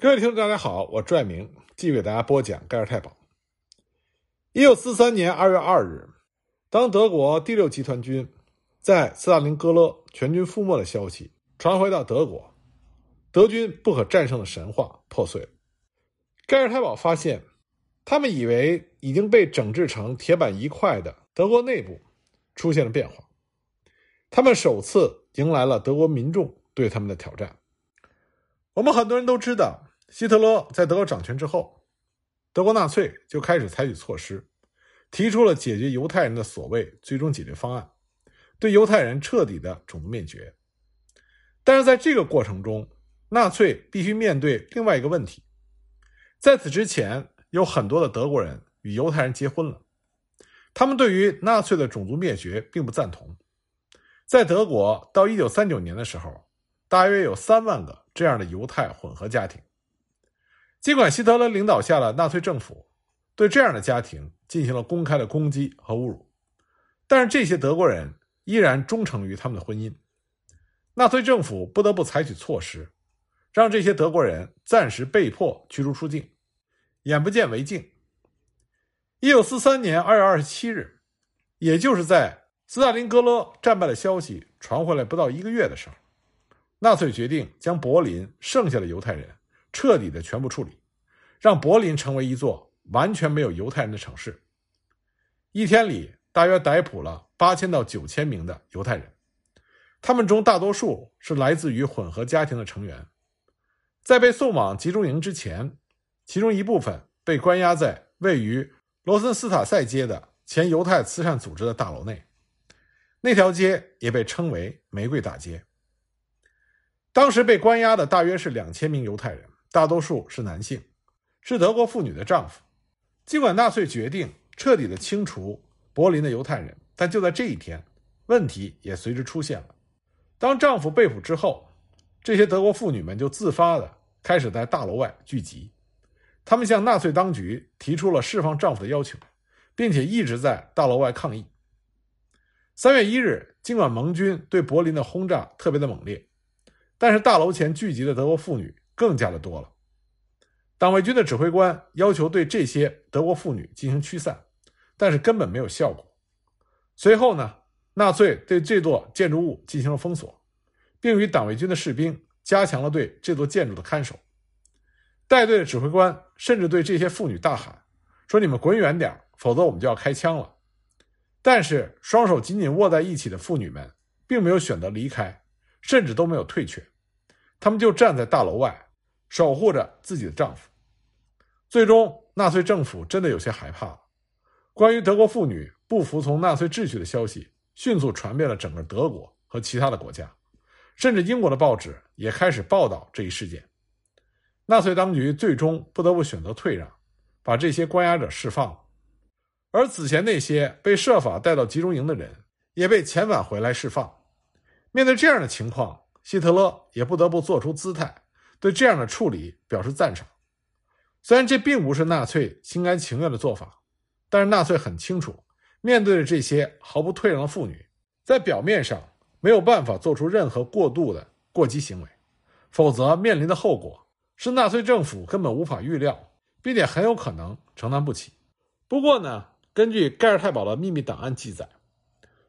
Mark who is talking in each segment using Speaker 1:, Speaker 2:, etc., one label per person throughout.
Speaker 1: 各位听众，大家好，我朱爱明继续给大家播讲盖尔太保。一九四三年二月二日，当德国第六集团军在斯大林格勒全军覆没的消息传回到德国，德军不可战胜的神话破碎。盖尔太保发现，他们以为已经被整治成铁板一块的德国内部出现了变化，他们首次迎来了德国民众对他们的挑战。我们很多人都知道。希特勒在德国掌权之后，德国纳粹就开始采取措施，提出了解决犹太人的所谓最终解决方案，对犹太人彻底的种族灭绝。但是在这个过程中，纳粹必须面对另外一个问题：在此之前，有很多的德国人与犹太人结婚了，他们对于纳粹的种族灭绝并不赞同。在德国，到一九三九年的时候，大约有三万个这样的犹太混合家庭。尽管希特勒领导下的纳粹政府对这样的家庭进行了公开的攻击和侮辱，但是这些德国人依然忠诚于他们的婚姻。纳粹政府不得不采取措施，让这些德国人暂时被迫驱逐出境，眼不见为净。一九四三年二月二十七日，也就是在斯大林格勒战败的消息传回来不到一个月的时候，纳粹决定将柏林剩下的犹太人。彻底的全部处理，让柏林成为一座完全没有犹太人的城市。一天里，大约逮捕了八千到九千名的犹太人，他们中大多数是来自于混合家庭的成员。在被送往集中营之前，其中一部分被关押在位于罗森斯塔塞街的前犹太慈善组织的大楼内，那条街也被称为“玫瑰大街”。当时被关押的大约是两千名犹太人。大多数是男性，是德国妇女的丈夫。尽管纳粹决定彻底的清除柏林的犹太人，但就在这一天，问题也随之出现了。当丈夫被捕之后，这些德国妇女们就自发的开始在大楼外聚集，他们向纳粹当局提出了释放丈夫的要求，并且一直在大楼外抗议。三月一日，尽管盟军对柏林的轰炸特别的猛烈，但是大楼前聚集的德国妇女。更加的多了。党卫军的指挥官要求对这些德国妇女进行驱散，但是根本没有效果。随后呢，纳粹对这座建筑物进行了封锁，并与党卫军的士兵加强了对这座建筑的看守。带队的指挥官甚至对这些妇女大喊：“说你们滚远点，否则我们就要开枪了。”但是双手紧紧握在一起的妇女们并没有选择离开，甚至都没有退却，他们就站在大楼外。守护着自己的丈夫，最终纳粹政府真的有些害怕了。关于德国妇女不服从纳粹秩序的消息迅速传遍了整个德国和其他的国家，甚至英国的报纸也开始报道这一事件。纳粹当局最终不得不选择退让，把这些关押者释放了。而此前那些被设法带到集中营的人也被遣返回来释放。面对这样的情况，希特勒也不得不做出姿态。对这样的处理表示赞赏，虽然这并不是纳粹心甘情愿的做法，但是纳粹很清楚，面对着这些毫不退让的妇女，在表面上没有办法做出任何过度的过激行为，否则面临的后果是纳粹政府根本无法预料，并且很有可能承担不起。不过呢，根据盖尔太保的秘密档案记载，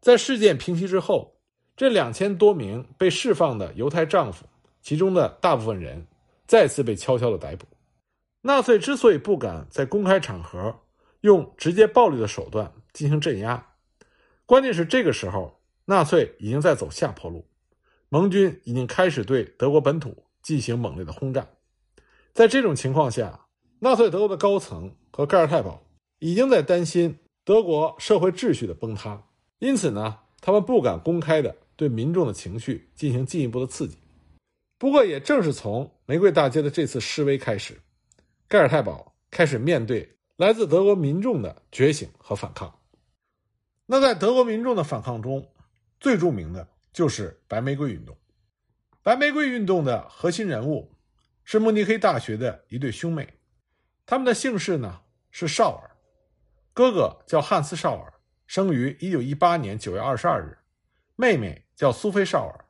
Speaker 1: 在事件平息之后，这两千多名被释放的犹太丈夫。其中的大部分人再次被悄悄的逮捕。纳粹之所以不敢在公开场合用直接暴力的手段进行镇压，关键是这个时候纳粹已经在走下坡路，盟军已经开始对德国本土进行猛烈的轰炸。在这种情况下，纳粹德国的高层和盖尔太保已经在担心德国社会秩序的崩塌，因此呢，他们不敢公开的对民众的情绪进行进一步的刺激。不过，也正是从玫瑰大街的这次示威开始，盖尔太保开始面对来自德国民众的觉醒和反抗。那在德国民众的反抗中，最著名的就是白玫瑰运动。白玫瑰运动的核心人物是慕尼黑大学的一对兄妹，他们的姓氏呢是绍尔，哥哥叫汉斯·绍尔，生于1918年9月22日，妹妹叫苏菲·绍尔。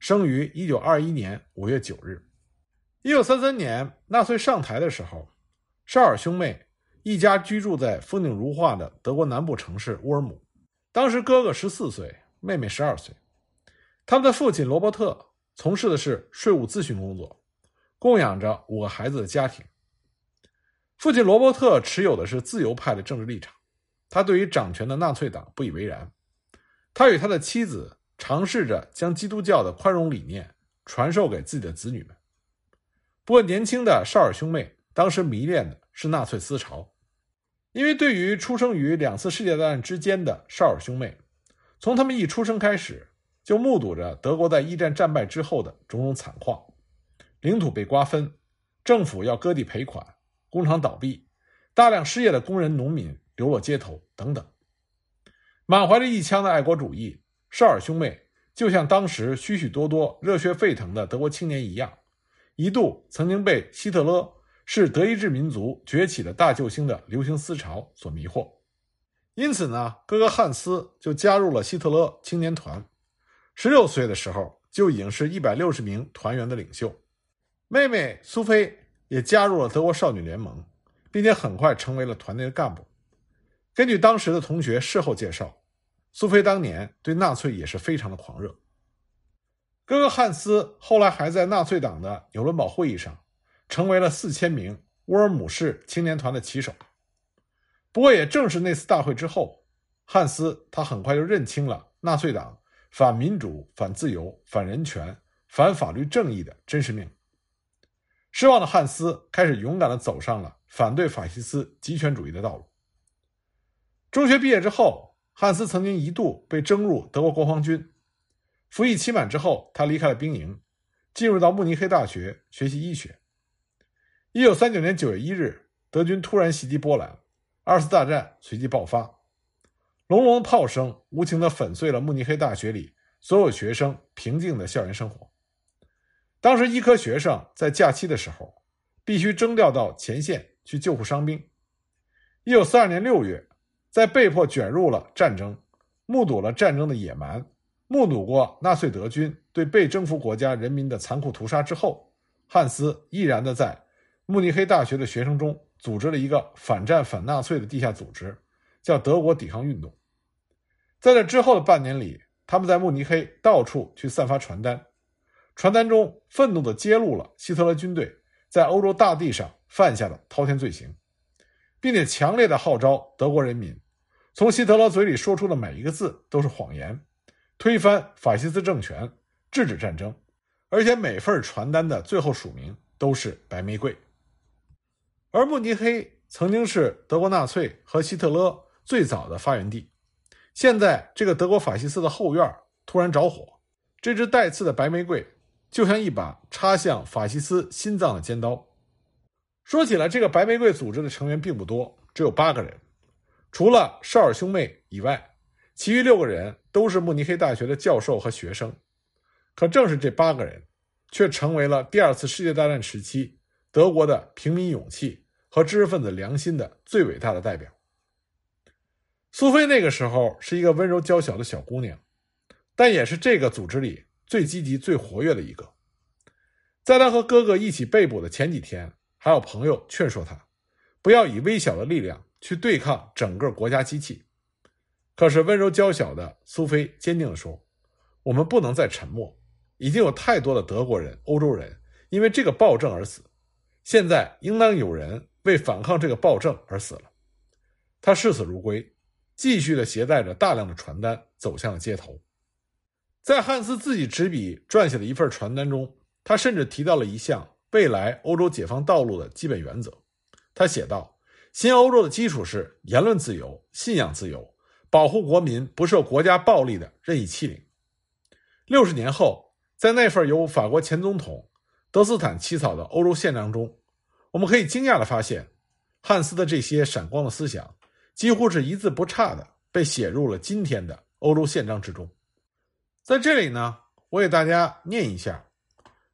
Speaker 1: 生于一九二一年五月九日，一九三三年，纳粹上台的时候，绍尔兄妹一家居住在风景如画的德国南部城市乌尔姆。当时哥哥十四岁，妹妹十二岁。他们的父亲罗伯特从事的是税务咨询工作，供养着五个孩子的家庭。父亲罗伯特持有的是自由派的政治立场，他对于掌权的纳粹党不以为然。他与他的妻子尝试着将基督教的宽容理念传授给自己的子女们。不过，年轻的绍尔兄妹当时迷恋的是纳粹思潮，因为对于出生于两次世界大战之间的绍尔兄妹，从他们一出生开始就目睹着德国在一战战败之后的种种惨况：领土被瓜分，政府要割地赔款。工厂倒闭，大量失业的工人、农民流落街头，等等。满怀着一腔的爱国主义，绍尔兄妹就像当时许许多多热血沸腾的德国青年一样，一度曾经被希特勒是德意志民族崛起的大救星的流行思潮所迷惑。因此呢，哥哥汉斯就加入了希特勒青年团，十六岁的时候就已经是一百六十名团员的领袖。妹妹苏菲。也加入了德国少女联盟，并且很快成为了团内的干部。根据当时的同学事后介绍，苏菲当年对纳粹也是非常的狂热。哥哥汉斯后来还在纳粹党的纽伦堡会议上，成为了四千名乌尔姆市青年团的旗手。不过，也正是那次大会之后，汉斯他很快就认清了纳粹党反民主、反自由、反人权、反法律正义的真实面目。失望的汉斯开始勇敢地走上了反对法西斯极权主义的道路。中学毕业之后，汉斯曾经一度被征入德国国防军。服役期满之后，他离开了兵营，进入到慕尼黑大学学习医学。一九三九年九月一日，德军突然袭击波兰，二次大战随即爆发，隆隆的炮声无情地粉碎了慕尼黑大学里所有学生平静的校园生活。当时，医科学生在假期的时候，必须征调到前线去救护伤兵。一九四二年六月，在被迫卷入了战争，目睹了战争的野蛮，目睹过纳粹德军对被征服国家人民的残酷屠杀之后，汉斯毅然的在慕尼黑大学的学生中组织了一个反战反纳粹的地下组织，叫德国抵抗运动。在这之后的半年里，他们在慕尼黑到处去散发传单。传单中愤怒地揭露了希特勒军队在欧洲大地上犯下的滔天罪行，并且强烈地号召德国人民，从希特勒嘴里说出的每一个字都是谎言，推翻法西斯政权，制止战争。而且每份传单的最后署名都是白玫瑰。而慕尼黑曾经是德国纳粹和希特勒最早的发源地，现在这个德国法西斯的后院突然着火，这只带刺的白玫瑰。就像一把插向法西斯心脏的尖刀。说起来，这个白玫瑰组织的成员并不多，只有八个人。除了绍尔兄妹以外，其余六个人都是慕尼黑大学的教授和学生。可正是这八个人，却成为了第二次世界大战时期德国的平民勇气和知识分子良心的最伟大的代表。苏菲那个时候是一个温柔娇小的小姑娘，但也是这个组织里。最积极、最活跃的一个，在她和哥哥一起被捕的前几天，还有朋友劝说他，不要以微小的力量去对抗整个国家机器。可是温柔娇小的苏菲坚定地说：“我们不能再沉默，已经有太多的德国人、欧洲人因为这个暴政而死，现在应当有人为反抗这个暴政而死了。”他视死如归，继续的携带着大量的传单走向了街头。在汉斯自己执笔撰写的一份传单中，他甚至提到了一项未来欧洲解放道路的基本原则。他写道：“新欧洲的基础是言论自由、信仰自由，保护国民不受国家暴力的任意欺凌。”六十年后，在那份由法国前总统德斯坦起草的欧洲宪章中，我们可以惊讶地发现，汉斯的这些闪光的思想几乎是一字不差地被写入了今天的欧洲宪章之中。在这里呢，我给大家念一下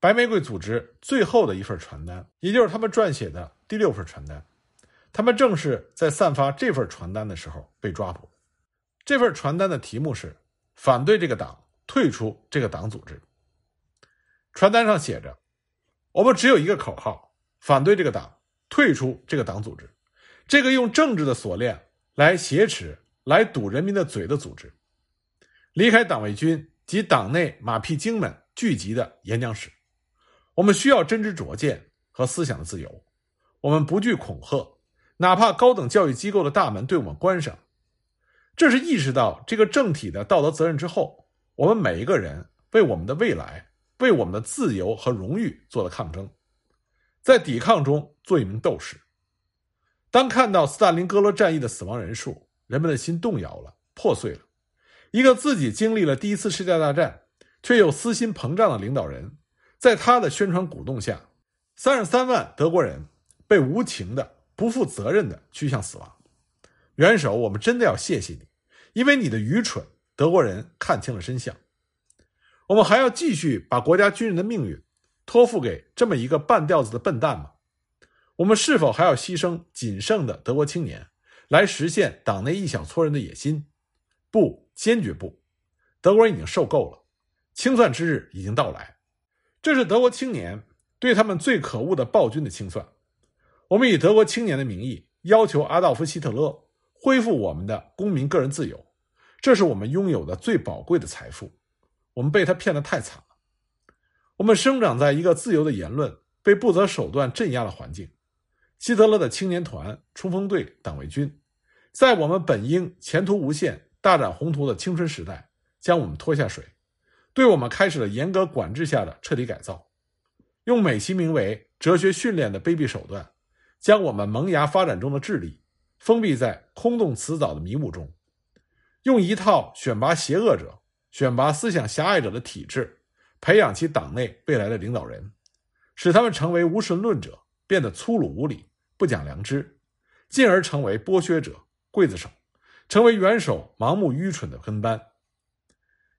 Speaker 1: 白玫瑰组织最后的一份传单，也就是他们撰写的第六份传单。他们正是在散发这份传单的时候被抓捕。这份传单的题目是“反对这个党，退出这个党组织”。传单上写着：“我们只有一个口号：反对这个党，退出这个党组织，这个用政治的锁链来挟持、来堵人民的嘴的组织，离开党卫军及党内马屁精们聚集的演讲室。我们需要真知灼见和思想的自由，我们不惧恐吓，哪怕高等教育机构的大门对我们关上。这是意识到这个政体的道德责任之后，我们每一个人为我们的未来、为我们的自由和荣誉做了抗争，在抵抗中做一名斗士。当看到斯大林格勒战役的死亡人数，人们的心动摇了，破碎了。一个自己经历了第一次世界大战，却又私心膨胀的领导人。在他的宣传鼓动下，三十三万德国人被无情的、不负责任的驱向死亡。元首，我们真的要谢谢你，因为你的愚蠢，德国人看清了真相。我们还要继续把国家军人的命运托付给这么一个半吊子的笨蛋吗？我们是否还要牺牲仅剩的德国青年来实现党内一小撮人的野心？不，坚决不！德国人已经受够了，清算之日已经到来。这是德国青年对他们最可恶的暴君的清算。我们以德国青年的名义要求阿道夫·希特勒恢复我们的公民个人自由，这是我们拥有的最宝贵的财富。我们被他骗得太惨了。我们生长在一个自由的言论被不择手段镇压的环境。希特勒的青年团、冲锋队、党卫军，在我们本应前途无限、大展宏图的青春时代，将我们拖下水。对我们开始了严格管制下的彻底改造，用美其名为哲学训练的卑鄙手段，将我们萌芽发展中的智力封闭在空洞辞藻的迷雾中，用一套选拔邪恶者、选拔思想狭隘者的体制，培养其党内未来的领导人，使他们成为无神论者，变得粗鲁无礼、不讲良知，进而成为剥削者、刽子手，成为元首盲目愚蠢的跟班。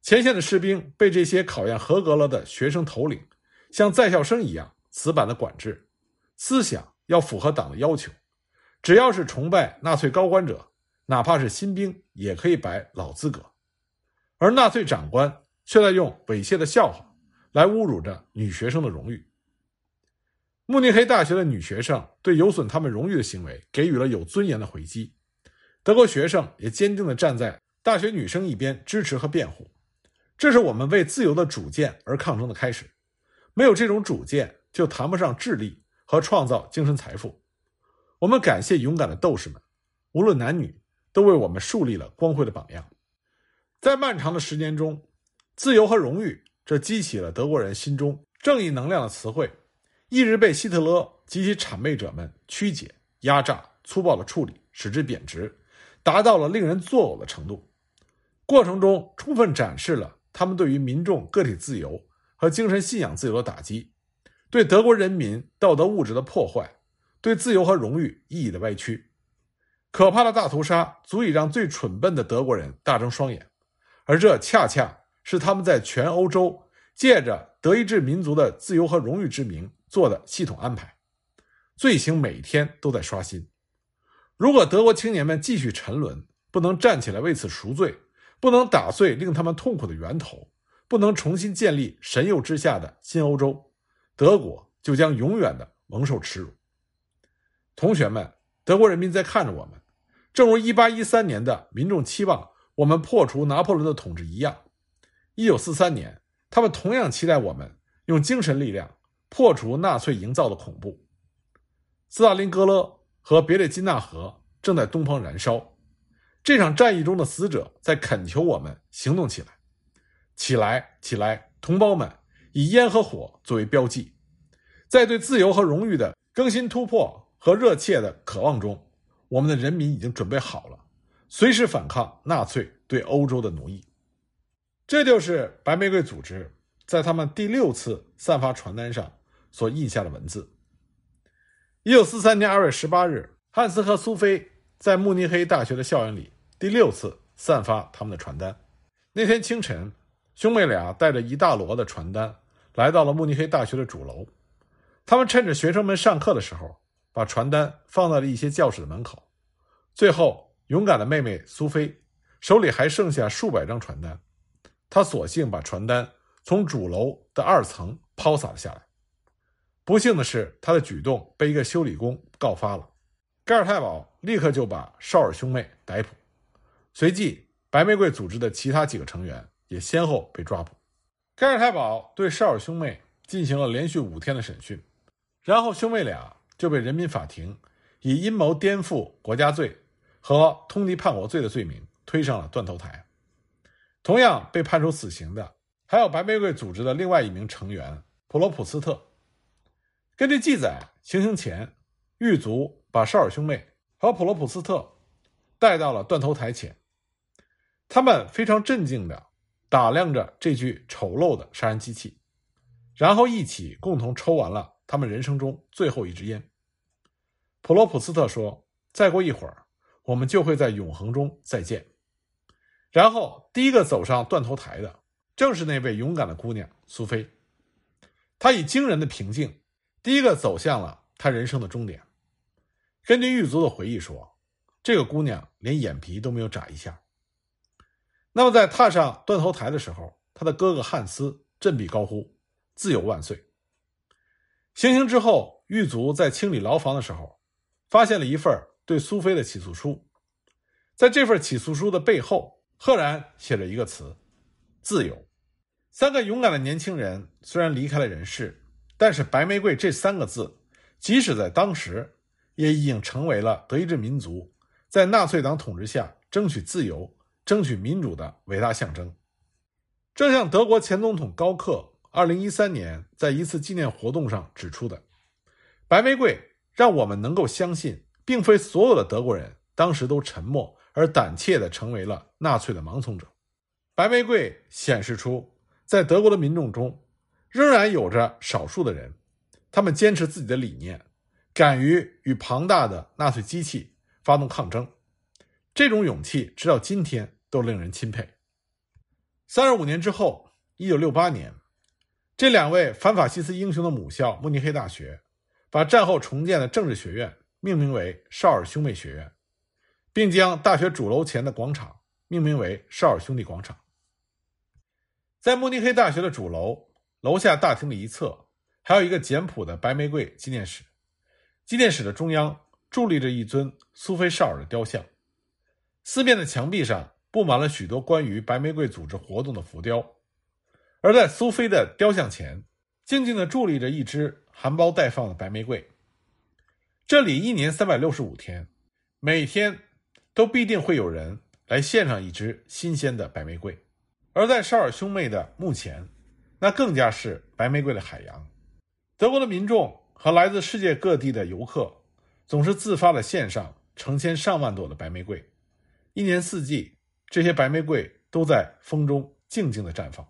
Speaker 1: 前线的士兵被这些考验合格了的学生头领，像在校生一样死板的管制，思想要符合党的要求，只要是崇拜纳粹高官者，哪怕是新兵也可以摆老资格，而纳粹长官却在用猥亵的笑话来侮辱着女学生的荣誉。慕尼黑大学的女学生对有损他们荣誉的行为给予了有尊严的回击，德国学生也坚定地站在大学女生一边支持和辩护。这是我们为自由的主见而抗争的开始。没有这种主见，就谈不上智力和创造精神财富。我们感谢勇敢的斗士们，无论男女，都为我们树立了光辉的榜样。在漫长的时间中，自由和荣誉，这激起了德国人心中正义能量的词汇，一直被希特勒及其谄媚者们曲解、压榨、粗暴的处理，使之贬值，达到了令人作呕的程度。过程中充分展示了。他们对于民众个体自由和精神信仰自由的打击，对德国人民道德物质的破坏，对自由和荣誉意义的歪曲，可怕的大屠杀足以让最蠢笨的德国人大睁双眼，而这恰恰是他们在全欧洲借着德意志民族的自由和荣誉之名做的系统安排，罪行每天都在刷新。如果德国青年们继续沉沦，不能站起来为此赎罪。不能打碎令他们痛苦的源头，不能重新建立神佑之下的新欧洲，德国就将永远的蒙受耻辱。同学们，德国人民在看着我们，正如1813年的民众期望我们破除拿破仑的统治一样，1943年，他们同样期待我们用精神力量破除纳粹营造的恐怖。斯大林格勒和别列金纳河正在东方燃烧。这场战役中的死者在恳求我们行动起来，起来，起来，同胞们！以烟和火作为标记，在对自由和荣誉的更新突破和热切的渴望中，我们的人民已经准备好了，随时反抗纳粹对欧洲的奴役。这就是白玫瑰组织在他们第六次散发传单上所印下的文字。一九四三年二月十八日，汉斯和苏菲在慕尼黑大学的校园里。第六次散发他们的传单。那天清晨，兄妹俩带着一大摞的传单来到了慕尼黑大学的主楼。他们趁着学生们上课的时候，把传单放在了一些教室的门口。最后，勇敢的妹妹苏菲手里还剩下数百张传单，她索性把传单从主楼的二层抛洒了下来。不幸的是，他的举动被一个修理工告发了。盖尔太保立刻就把绍尔兄妹逮捕，随即白玫瑰组织的其他几个成员也先后被抓捕。盖尔太保对绍尔兄妹进行了连续五天的审讯，然后兄妹俩就被人民法庭以阴谋颠覆国家罪和通敌叛国罪的罪名推上了断头台。同样被判处死刑的还有白玫瑰组织的另外一名成员普罗普斯特。根据记载，行刑前，狱卒把绍尔兄妹和普罗普斯特带到了断头台前，他们非常镇静地打量着这具丑陋的杀人机器，然后一起共同抽完了他们人生中最后一支烟。普罗普斯特说：“再过一会儿，我们就会在永恒中再见。”然后，第一个走上断头台的正是那位勇敢的姑娘苏菲，她以惊人的平静。第一个走向了她人生的终点。根据狱卒的回忆说，这个姑娘连眼皮都没有眨一下。那么，在踏上断头台的时候，他的哥哥汉斯振臂高呼“自由万岁”。行刑之后，狱卒在清理牢房的时候，发现了一份对苏菲的起诉书。在这份起诉书的背后，赫然写着一个词：“自由。”三个勇敢的年轻人虽然离开了人世。但是“白玫瑰”这三个字，即使在当时，也已经成为了德意志民族在纳粹党统治下争取自由、争取民主的伟大象征。正像德国前总统高克2013年在一次纪念活动上指出的：“白玫瑰让我们能够相信，并非所有的德国人当时都沉默而胆怯地成为了纳粹的盲从者。白玫瑰显示出，在德国的民众中。”仍然有着少数的人，他们坚持自己的理念，敢于与庞大的纳粹机器发动抗争。这种勇气直到今天都令人钦佩。三十五年之后，一九六八年，这两位反法西斯英雄的母校慕尼黑大学，把战后重建的政治学院命名为绍尔兄妹学院，并将大学主楼前的广场命名为绍尔兄弟广场。在慕尼黑大学的主楼。楼下大厅的一侧，还有一个简朴的白玫瑰纪念室。纪念室的中央伫立着一尊苏菲·绍尔的雕像，四面的墙壁上布满了许多关于白玫瑰组织活动的浮雕。而在苏菲的雕像前，静静地伫立着一只含苞待放的白玫瑰。这里一年三百六十五天，每天都必定会有人来献上一支新鲜的白玫瑰。而在绍尔兄妹的墓前。那更加是白玫瑰的海洋。德国的民众和来自世界各地的游客，总是自发的献上成千上万朵的白玫瑰。一年四季，这些白玫瑰都在风中静静的绽放。